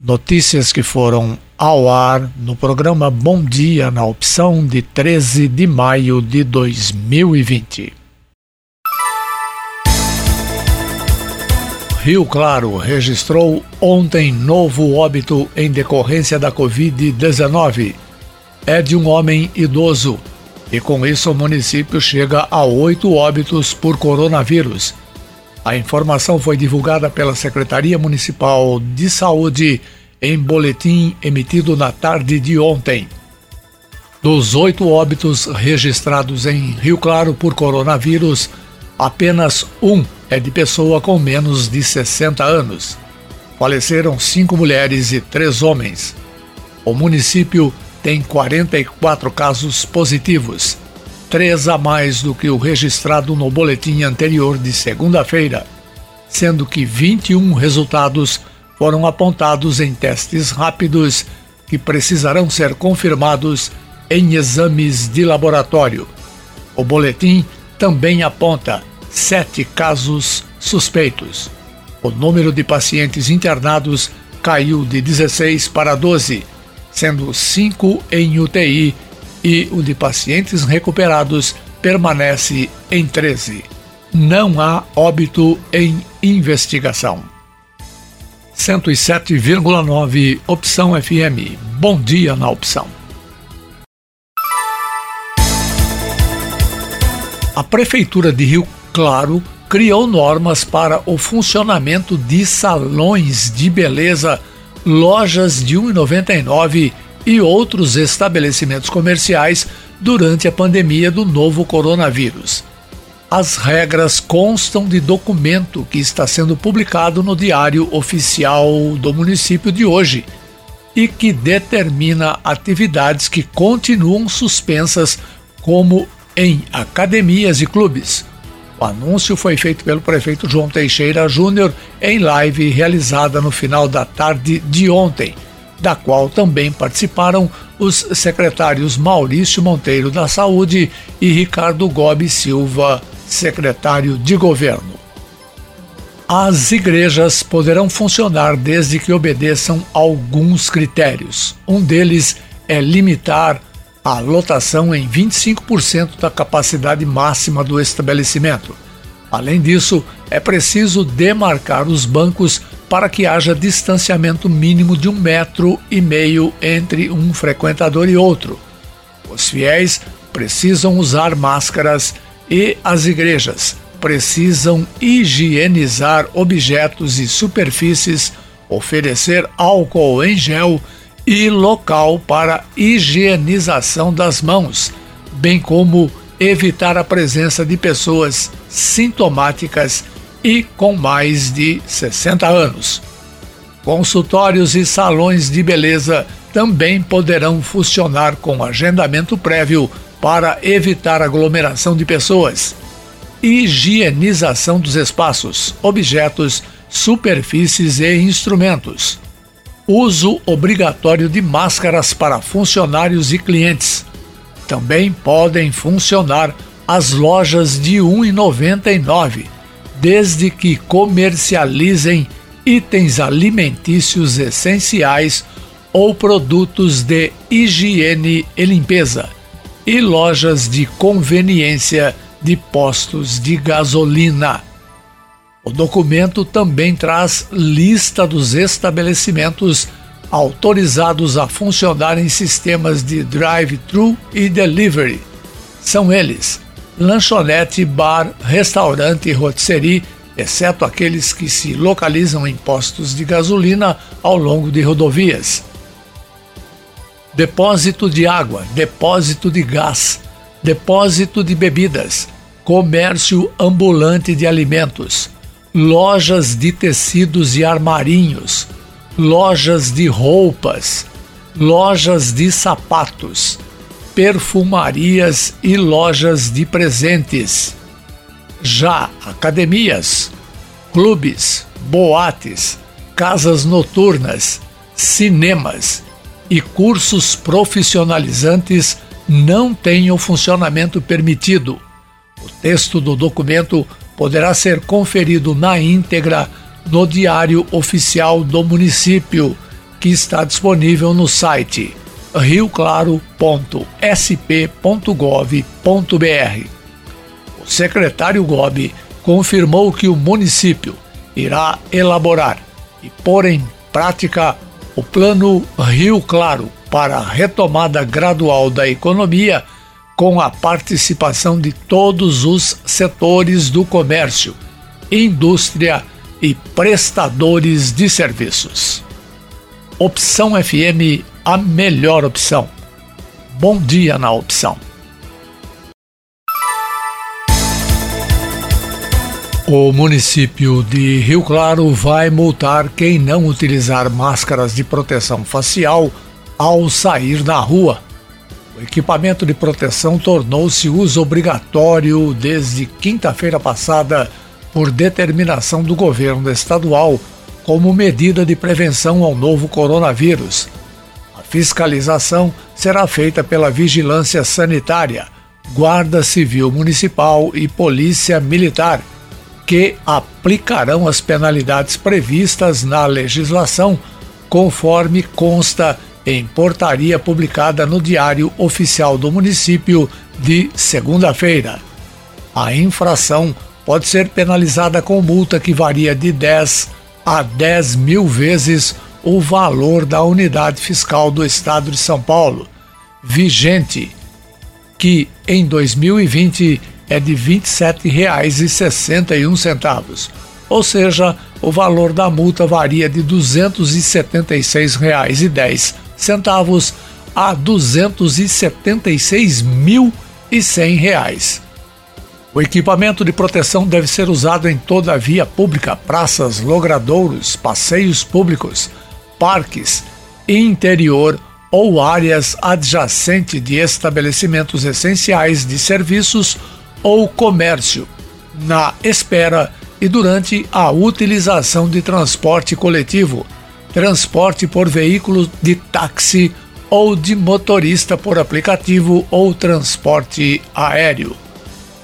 Notícias que foram ao ar no programa Bom Dia na opção de 13 de maio de 2020. Rio Claro registrou ontem novo óbito em decorrência da Covid-19. É de um homem idoso e com isso o município chega a oito óbitos por coronavírus. A informação foi divulgada pela Secretaria Municipal de Saúde em boletim emitido na tarde de ontem. Dos oito óbitos registrados em Rio Claro por coronavírus, apenas um é de pessoa com menos de 60 anos. Faleceram cinco mulheres e três homens. O município tem 44 casos positivos três a mais do que o registrado no boletim anterior de segunda-feira, sendo que 21 resultados foram apontados em testes rápidos que precisarão ser confirmados em exames de laboratório. O boletim também aponta sete casos suspeitos. O número de pacientes internados caiu de 16 para 12, sendo cinco em UTI e o de pacientes recuperados permanece em 13. Não há óbito em investigação. 107,9 Opção FM. Bom dia na opção. A Prefeitura de Rio Claro criou normas para o funcionamento de salões de beleza, lojas de R$ 1,99 e outros estabelecimentos comerciais durante a pandemia do novo coronavírus. As regras constam de documento que está sendo publicado no Diário Oficial do município de hoje e que determina atividades que continuam suspensas, como em academias e clubes. O anúncio foi feito pelo prefeito João Teixeira Júnior em live realizada no final da tarde de ontem da qual também participaram os secretários Maurício Monteiro da Saúde e Ricardo Gobi Silva, secretário de Governo. As igrejas poderão funcionar desde que obedeçam alguns critérios. Um deles é limitar a lotação em 25% da capacidade máxima do estabelecimento. Além disso, é preciso demarcar os bancos para que haja distanciamento mínimo de um metro e meio entre um frequentador e outro. Os fiéis precisam usar máscaras e as igrejas precisam higienizar objetos e superfícies, oferecer álcool em gel e local para higienização das mãos, bem como evitar a presença de pessoas sintomáticas e com mais de 60 anos. Consultórios e salões de beleza também poderão funcionar com agendamento prévio para evitar aglomeração de pessoas. Higienização dos espaços, objetos, superfícies e instrumentos. Uso obrigatório de máscaras para funcionários e clientes. Também podem funcionar as lojas de R$ 1,99 desde que comercializem itens alimentícios essenciais ou produtos de higiene e limpeza, e lojas de conveniência de postos de gasolina. O documento também traz lista dos estabelecimentos autorizados a funcionar em sistemas de drive-thru e delivery. São eles: lanchonete, bar, restaurante e rotisserie, exceto aqueles que se localizam em postos de gasolina ao longo de rodovias. Depósito de água, depósito de gás, depósito de bebidas, comércio ambulante de alimentos, lojas de tecidos e armarinhos, lojas de roupas, lojas de sapatos perfumarias e lojas de presentes. Já academias, clubes, boates, casas noturnas, cinemas e cursos profissionalizantes não têm o funcionamento permitido. O texto do documento poderá ser conferido na íntegra no Diário Oficial do Município que está disponível no site rioclaro.sp.gov.br. O secretário Gobi confirmou que o município irá elaborar e pôr em prática o Plano Rio Claro para a retomada gradual da economia com a participação de todos os setores do comércio, indústria e prestadores de serviços. Opção FM, a melhor opção. Bom dia na opção. O município de Rio Claro vai multar quem não utilizar máscaras de proteção facial ao sair na rua. O equipamento de proteção tornou-se uso obrigatório desde quinta-feira passada por determinação do governo estadual como medida de prevenção ao novo coronavírus. Fiscalização será feita pela Vigilância Sanitária, Guarda Civil Municipal e Polícia Militar que aplicarão as penalidades previstas na legislação, conforme consta em portaria publicada no Diário Oficial do Município de segunda-feira. A infração pode ser penalizada com multa que varia de 10 a 10 mil vezes o valor da unidade fiscal do Estado de São Paulo, vigente, que em 2020 é de R$ 27,61, ou seja, o valor da multa varia de R$ 276,10 a R$ 276.100. O equipamento de proteção deve ser usado em toda a via pública, praças, logradouros, passeios públicos, parques, interior ou áreas adjacentes de estabelecimentos essenciais de serviços ou comércio, na espera e durante a utilização de transporte coletivo, transporte por veículo de táxi ou de motorista por aplicativo ou transporte aéreo.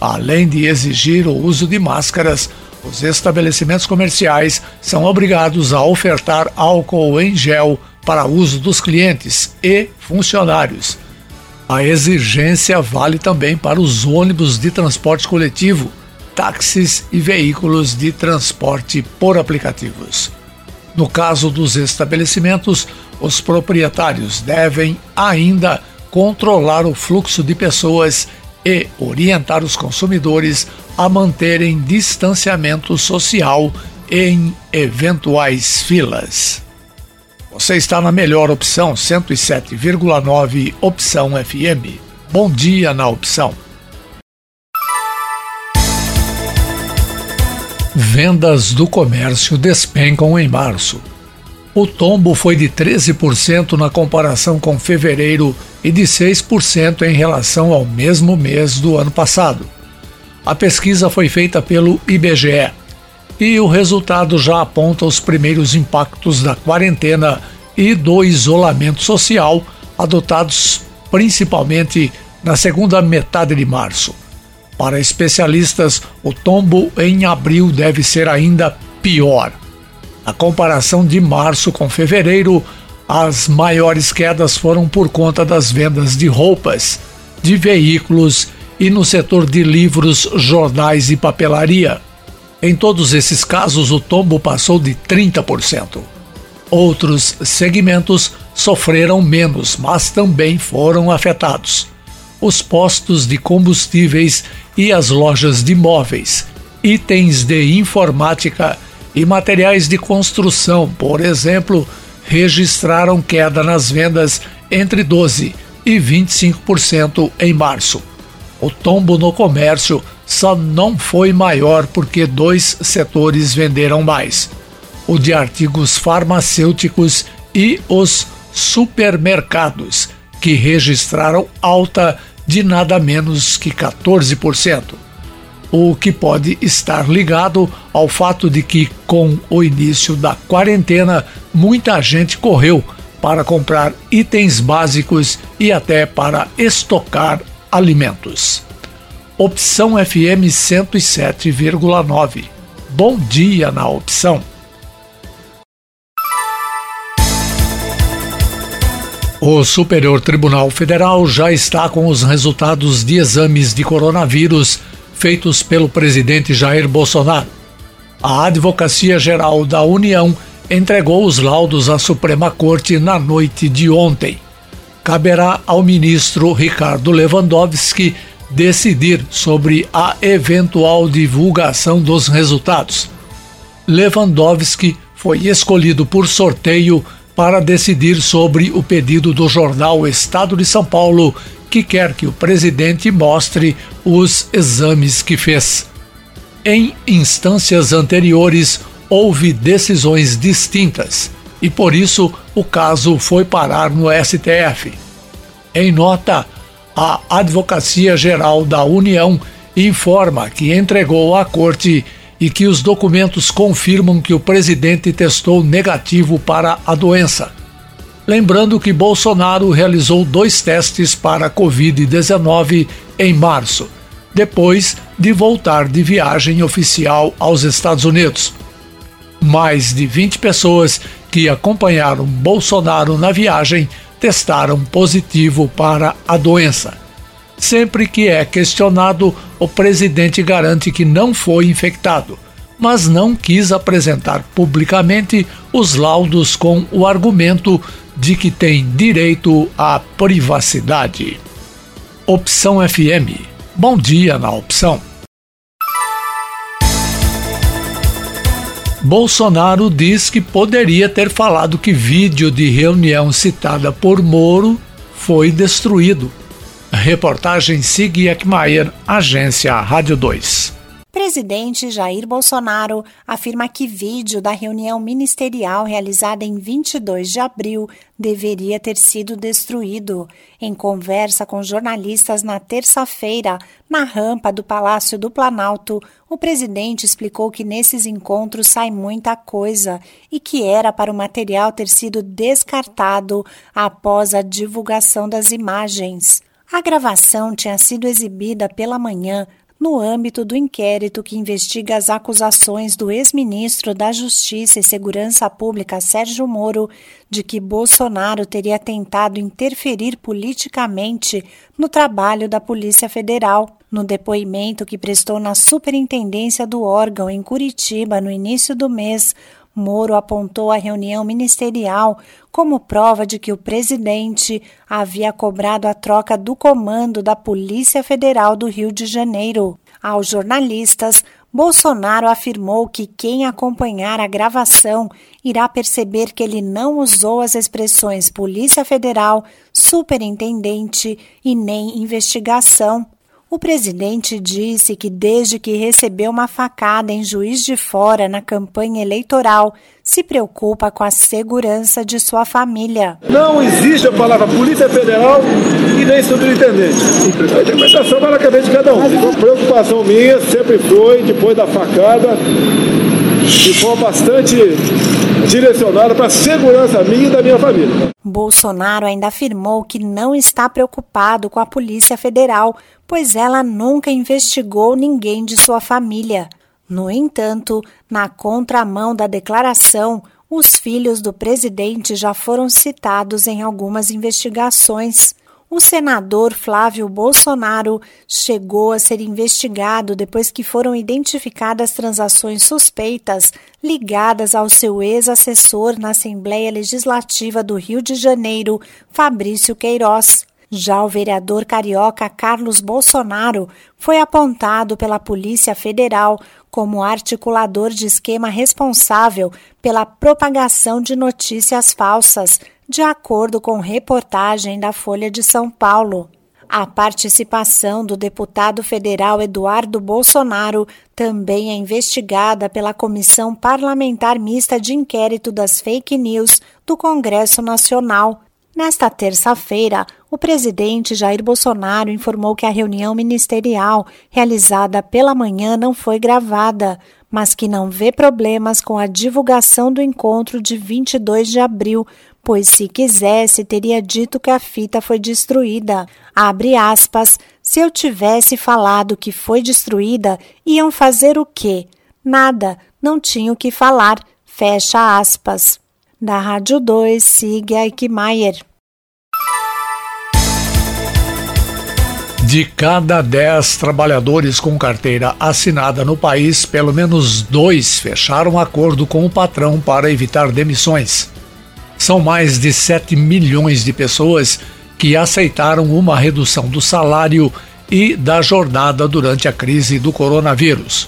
Além de exigir o uso de máscaras, os estabelecimentos comerciais são obrigados a ofertar álcool em gel para uso dos clientes e funcionários a exigência vale também para os ônibus de transporte coletivo, táxis e veículos de transporte por aplicativos. No caso dos estabelecimentos, os proprietários devem ainda controlar o fluxo de pessoas e orientar os consumidores a manterem distanciamento social em eventuais filas. Você está na melhor opção 107,9 Opção FM. Bom dia na opção. Vendas do comércio despencam em março. O tombo foi de 13% na comparação com fevereiro e de 6% em relação ao mesmo mês do ano passado. A pesquisa foi feita pelo IBGE e o resultado já aponta os primeiros impactos da quarentena e do isolamento social adotados principalmente na segunda metade de março. Para especialistas, o tombo em abril deve ser ainda pior. Na comparação de março com fevereiro, as maiores quedas foram por conta das vendas de roupas, de veículos e no setor de livros, jornais e papelaria. Em todos esses casos, o tombo passou de 30%. Outros segmentos sofreram menos, mas também foram afetados. Os postos de combustíveis e as lojas de móveis, itens de informática e materiais de construção, por exemplo, registraram queda nas vendas entre 12 e 25% em março. O tombo no comércio só não foi maior porque dois setores venderam mais: o de artigos farmacêuticos e os supermercados, que registraram alta de nada menos que 14%. O que pode estar ligado ao fato de que, com o início da quarentena, muita gente correu para comprar itens básicos e até para estocar alimentos. Opção FM 107,9. Bom dia na opção. O Superior Tribunal Federal já está com os resultados de exames de coronavírus feitos pelo presidente Jair Bolsonaro. A Advocacia Geral da União entregou os laudos à Suprema Corte na noite de ontem. Caberá ao ministro Ricardo Lewandowski decidir sobre a eventual divulgação dos resultados. Lewandowski foi escolhido por sorteio para decidir sobre o pedido do jornal Estado de São Paulo, que quer que o presidente mostre os exames que fez. Em instâncias anteriores, houve decisões distintas e por isso o caso foi parar no STF. Em nota, a Advocacia Geral da União informa que entregou à Corte e que os documentos confirmam que o presidente testou negativo para a doença. Lembrando que Bolsonaro realizou dois testes para a Covid-19 em março, depois de voltar de viagem oficial aos Estados Unidos. Mais de 20 pessoas que acompanharam Bolsonaro na viagem testaram positivo para a doença. Sempre que é questionado, o presidente garante que não foi infectado, mas não quis apresentar publicamente os laudos com o argumento de que tem direito à privacidade. Opção FM. Bom dia na opção. Bolsonaro diz que poderia ter falado que vídeo de reunião citada por Moro foi destruído. Reportagem Sig Ekmayer, Agência Rádio 2. Presidente Jair Bolsonaro afirma que vídeo da reunião ministerial realizada em 22 de abril deveria ter sido destruído. Em conversa com jornalistas na terça-feira, na rampa do Palácio do Planalto, o presidente explicou que nesses encontros sai muita coisa e que era para o material ter sido descartado após a divulgação das imagens. A gravação tinha sido exibida pela manhã no âmbito do inquérito que investiga as acusações do ex-ministro da Justiça e Segurança Pública Sérgio Moro de que Bolsonaro teria tentado interferir politicamente no trabalho da Polícia Federal. No depoimento que prestou na superintendência do órgão em Curitiba no início do mês, Moro apontou a reunião ministerial como prova de que o presidente havia cobrado a troca do comando da Polícia Federal do Rio de Janeiro. Aos jornalistas, Bolsonaro afirmou que quem acompanhar a gravação irá perceber que ele não usou as expressões Polícia Federal, Superintendente e nem investigação. O presidente disse que desde que recebeu uma facada em Juiz de Fora na campanha eleitoral, se preocupa com a segurança de sua família. Não existe a palavra Polícia Federal e nem superintendente. A interpretação vai na cabeça de cada um. A preocupação minha sempre foi, depois da facada, de forma bastante direcionada para a segurança minha e da minha família. Bolsonaro ainda afirmou que não está preocupado com a Polícia Federal, pois ela nunca investigou ninguém de sua família. No entanto, na contramão da declaração, os filhos do presidente já foram citados em algumas investigações o senador Flávio Bolsonaro chegou a ser investigado depois que foram identificadas transações suspeitas ligadas ao seu ex-assessor na Assembleia Legislativa do Rio de Janeiro, Fabrício Queiroz. Já o vereador carioca Carlos Bolsonaro foi apontado pela Polícia Federal como articulador de esquema responsável pela propagação de notícias falsas de acordo com reportagem da Folha de São Paulo. A participação do deputado federal Eduardo Bolsonaro também é investigada pela Comissão Parlamentar Mista de Inquérito das Fake News do Congresso Nacional. Nesta terça-feira, o presidente Jair Bolsonaro informou que a reunião ministerial realizada pela manhã não foi gravada, mas que não vê problemas com a divulgação do encontro de 22 de abril, pois se quisesse teria dito que a fita foi destruída. Abre aspas, se eu tivesse falado que foi destruída, iam fazer o quê? Nada, não tinha o que falar. Fecha aspas. Da Rádio 2, siga Eichmeier. De cada 10 trabalhadores com carteira assinada no país, pelo menos dois fecharam acordo com o patrão para evitar demissões. São mais de 7 milhões de pessoas que aceitaram uma redução do salário e da jornada durante a crise do coronavírus,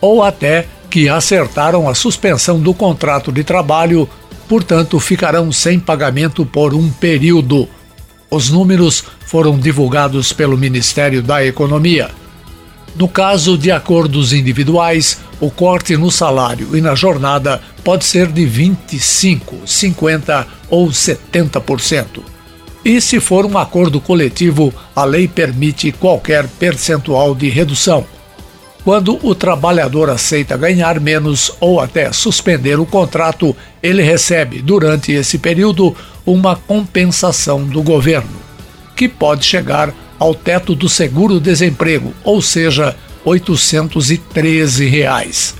ou até que acertaram a suspensão do contrato de trabalho, portanto ficarão sem pagamento por um período. Os números foram divulgados pelo Ministério da Economia. No caso de acordos individuais, o corte no salário e na jornada pode ser de 25, 50 ou 70%. E se for um acordo coletivo, a lei permite qualquer percentual de redução. Quando o trabalhador aceita ganhar menos ou até suspender o contrato, ele recebe, durante esse período, uma compensação do governo, que pode chegar ao teto do seguro-desemprego, ou seja, 813 reais.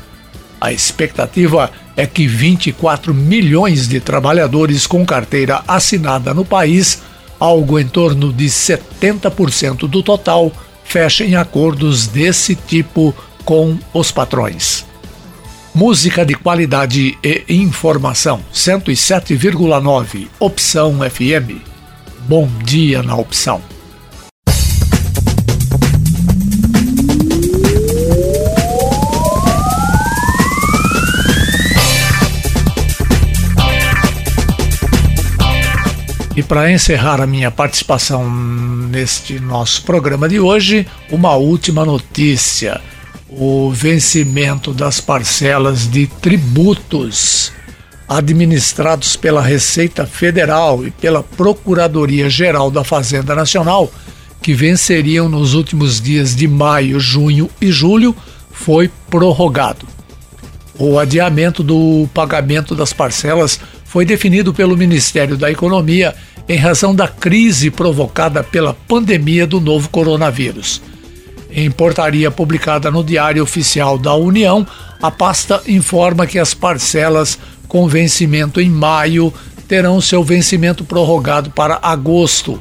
A expectativa é que 24 milhões de trabalhadores com carteira assinada no país, algo em torno de 70% do total, fechem acordos desse tipo com os patrões. Música de qualidade e informação 107,9 Opção FM. Bom dia na opção. E para encerrar a minha participação neste nosso programa de hoje, uma última notícia: o vencimento das parcelas de tributos administrados pela Receita Federal e pela Procuradoria Geral da Fazenda Nacional, que venceriam nos últimos dias de maio, junho e julho, foi prorrogado. O adiamento do pagamento das parcelas foi definido pelo Ministério da Economia em razão da crise provocada pela pandemia do novo coronavírus. Em portaria publicada no Diário Oficial da União, a pasta informa que as parcelas com vencimento em maio terão seu vencimento prorrogado para agosto.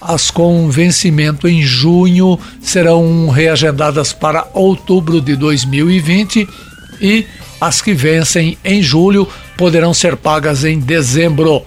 As com vencimento em junho serão reagendadas para outubro de 2020 e as que vencem em julho poderão ser pagas em dezembro.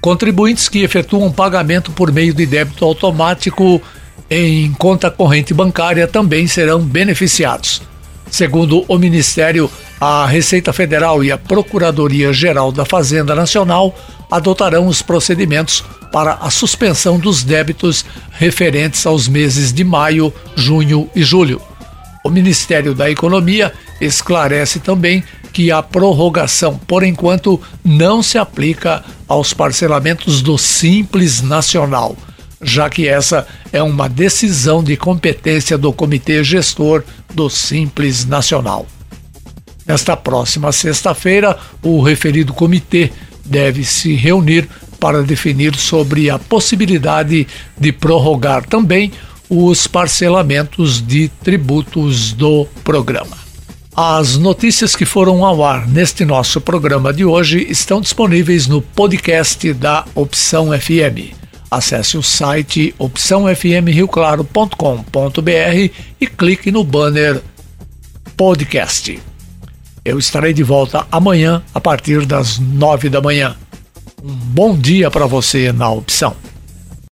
Contribuintes que efetuam pagamento por meio de débito automático em conta corrente bancária também serão beneficiados. Segundo o Ministério, a Receita Federal e a Procuradoria Geral da Fazenda Nacional adotarão os procedimentos para a suspensão dos débitos referentes aos meses de maio, junho e julho. O Ministério da Economia esclarece também que a prorrogação, por enquanto, não se aplica aos parcelamentos do Simples Nacional, já que essa é uma decisão de competência do Comitê Gestor do Simples Nacional. Nesta próxima sexta-feira, o referido comitê deve se reunir para definir sobre a possibilidade de prorrogar também os parcelamentos de tributos do programa. As notícias que foram ao ar neste nosso programa de hoje estão disponíveis no podcast da Opção FM. Acesse o site opçãofmrioclaro.com.br e clique no banner podcast. Eu estarei de volta amanhã a partir das nove da manhã. Um bom dia para você na opção.